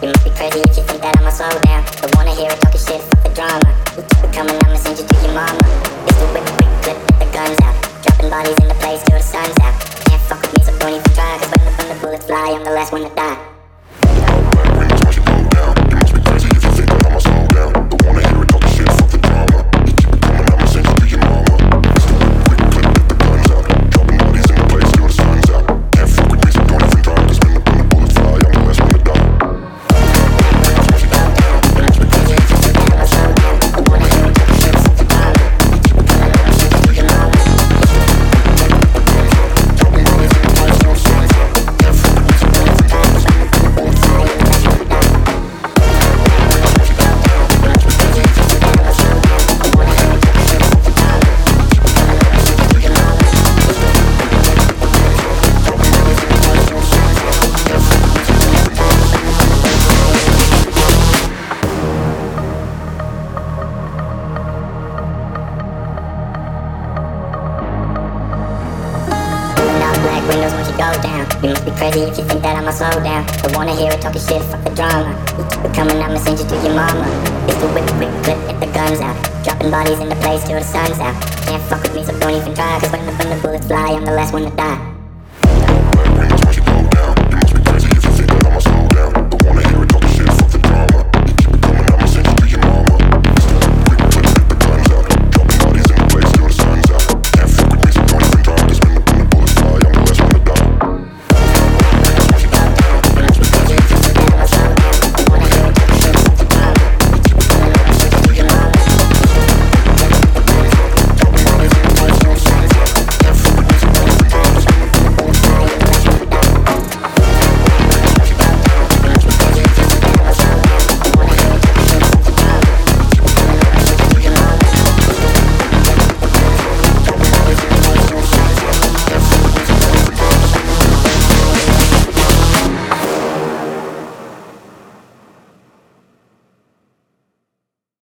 You must be crazy if you think that I'ma slow down. Don't wanna hear it talking shit, fuck the drama. It coming, I'ma send you to your mama. Whip, clip. Dropping bodies in the place till the sun's out. Can't fuck with me, so don't even when the bullets fly, I'm the last one to die. Windows once you go down. You must be crazy if you think that I'ma slow down. Don't wanna hear it talking shit, fuck the drama. We keep it coming, I'ma send you to your mama. It's the whip, whip, clip, get the guns out. Dropping bodies in the place till the sun's out. Can't fuck with me, so don't even try. Cause when the, when the bullets fly, I'm the last one to die.